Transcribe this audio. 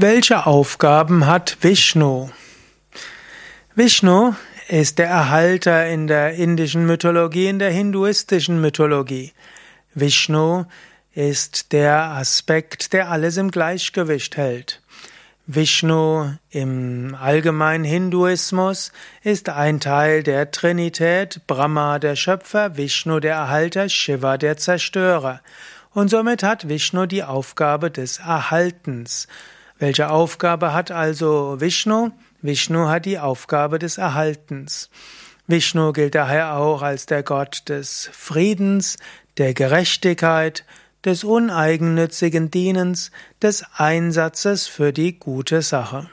Welche Aufgaben hat Vishnu? Vishnu ist der Erhalter in der indischen Mythologie, in der hinduistischen Mythologie. Vishnu ist der Aspekt, der alles im Gleichgewicht hält. Vishnu im allgemeinen Hinduismus ist ein Teil der Trinität, Brahma der Schöpfer, Vishnu der Erhalter, Shiva der Zerstörer. Und somit hat Vishnu die Aufgabe des Erhaltens. Welche Aufgabe hat also Vishnu? Vishnu hat die Aufgabe des Erhaltens. Vishnu gilt daher auch als der Gott des Friedens, der Gerechtigkeit, des uneigennützigen Dienens, des Einsatzes für die gute Sache.